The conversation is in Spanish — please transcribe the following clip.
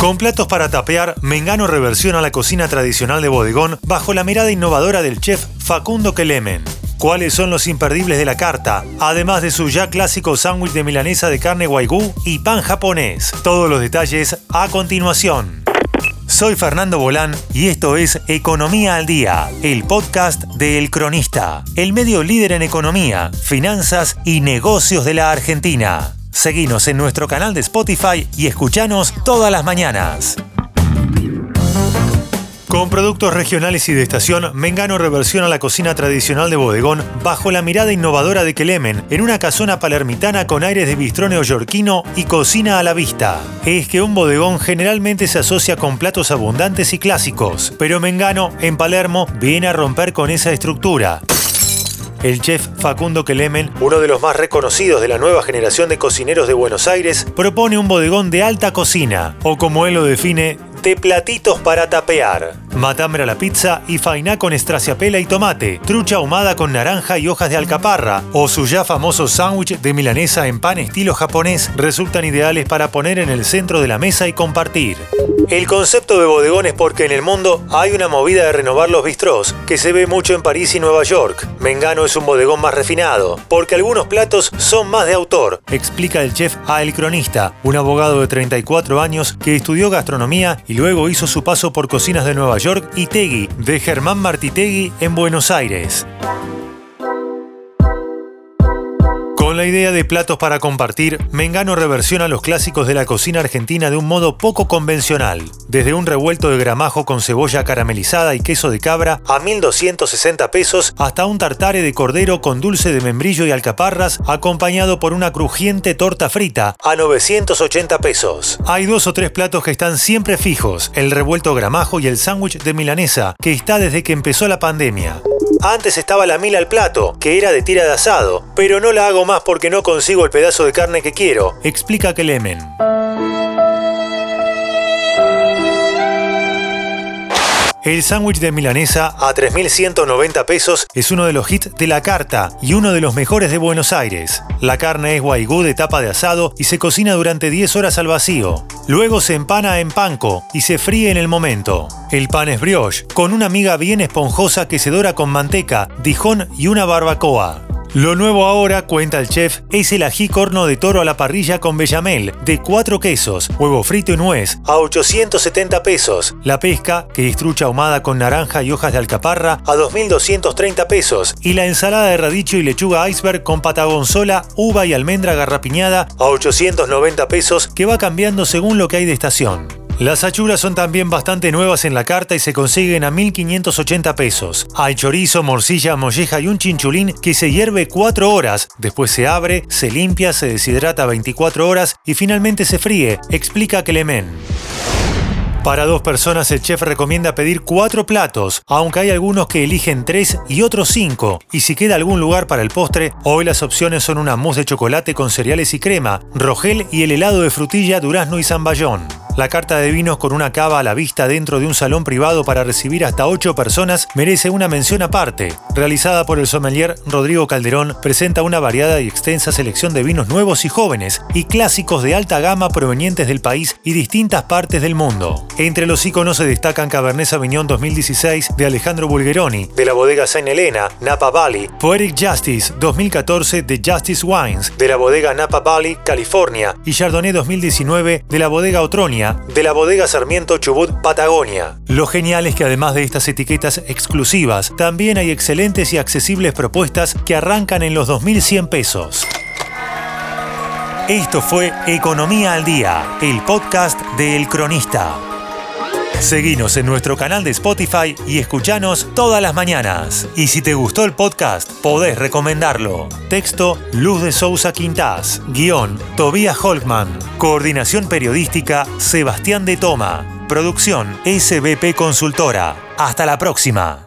Con platos para tapear, Mengano reversiona la cocina tradicional de bodegón bajo la mirada innovadora del chef Facundo Kelemen. ¿Cuáles son los imperdibles de la carta? Además de su ya clásico sándwich de milanesa de carne guaygú y pan japonés. Todos los detalles a continuación. Soy Fernando Bolán y esto es Economía al Día, el podcast de El Cronista, el medio líder en economía, finanzas y negocios de la Argentina. Seguinos en nuestro canal de Spotify y escuchanos todas las mañanas. Con productos regionales y de estación, Mengano reversiona la cocina tradicional de bodegón bajo la mirada innovadora de Kelemen en una casona palermitana con aires de bistró neoyorquino y cocina a la vista. Es que un bodegón generalmente se asocia con platos abundantes y clásicos, pero Mengano, en Palermo, viene a romper con esa estructura. El chef Facundo Kelemen, uno de los más reconocidos de la nueva generación de cocineros de Buenos Aires, propone un bodegón de alta cocina, o como él lo define, de platitos para tapear. Matambre a la pizza y fainá con estraciapela y tomate, trucha ahumada con naranja y hojas de alcaparra, o su ya famoso sándwich de milanesa en pan estilo japonés resultan ideales para poner en el centro de la mesa y compartir. El concepto de bodegón es porque en el mundo hay una movida de renovar los bistrós, que se ve mucho en París y Nueva York. Mengano es un bodegón más refinado, porque algunos platos son más de autor, explica el chef a El Cronista, un abogado de 34 años que estudió gastronomía y luego hizo su paso por cocinas de Nueva York y Tegui, de Germán Martitegui en Buenos Aires. La idea de platos para compartir, Mengano reversiona los clásicos de la cocina argentina de un modo poco convencional, desde un revuelto de gramajo con cebolla caramelizada y queso de cabra a 1.260 pesos hasta un tartare de cordero con dulce de membrillo y alcaparras acompañado por una crujiente torta frita a 980 pesos. Hay dos o tres platos que están siempre fijos, el revuelto gramajo y el sándwich de milanesa, que está desde que empezó la pandemia. Antes estaba la mil al plato, que era de tira de asado, pero no la hago más porque no consigo el pedazo de carne que quiero, explica Kelemen. El sándwich de milanesa a 3.190 pesos es uno de los hits de la carta y uno de los mejores de Buenos Aires. La carne es guaygú de tapa de asado y se cocina durante 10 horas al vacío. Luego se empana en panco y se fríe en el momento. El pan es brioche, con una miga bien esponjosa que se dora con manteca, dijón y una barbacoa. Lo nuevo ahora, cuenta el chef, es el ají corno de toro a la parrilla con bechamel, de cuatro quesos, huevo frito y nuez, a 870 pesos. La pesca, que es trucha ahumada con naranja y hojas de alcaparra, a 2.230 pesos. Y la ensalada de radicho y lechuga iceberg con patagonzola, uva y almendra garrapiñada, a 890 pesos, que va cambiando según lo que hay de estación. Las achuras son también bastante nuevas en la carta y se consiguen a 1.580 pesos. Hay chorizo, morcilla, molleja y un chinchulín que se hierve 4 horas, después se abre, se limpia, se deshidrata 24 horas y finalmente se fríe, explica Clemen. Para dos personas el chef recomienda pedir cuatro platos, aunque hay algunos que eligen tres y otros cinco. Y si queda algún lugar para el postre, hoy las opciones son una mousse de chocolate con cereales y crema, rogel y el helado de frutilla, durazno y zamballón. La carta de vinos con una cava a la vista dentro de un salón privado para recibir hasta 8 personas merece una mención aparte. Realizada por el sommelier Rodrigo Calderón, presenta una variada y extensa selección de vinos nuevos y jóvenes y clásicos de alta gama provenientes del país y distintas partes del mundo. Entre los iconos se destacan Cabernet Sauvignon 2016 de Alejandro Bulgeroni, de la bodega Saint Helena, Napa Valley, Poetic Justice 2014 de Justice Wines, de la bodega Napa Valley, California, y Chardonnay 2019 de la bodega Otronia, de la bodega Sarmiento Chubut, Patagonia. Lo genial es que además de estas etiquetas exclusivas, también hay excelentes y accesibles propuestas que arrancan en los 2.100 pesos. Esto fue Economía al Día, el podcast de El Cronista. Seguinos en nuestro canal de Spotify y escuchanos todas las mañanas. Y si te gustó el podcast, podés recomendarlo. Texto Luz de Sousa Quintás. Guión Tobías Holtman. Coordinación periodística Sebastián de Toma. Producción SBP Consultora. Hasta la próxima.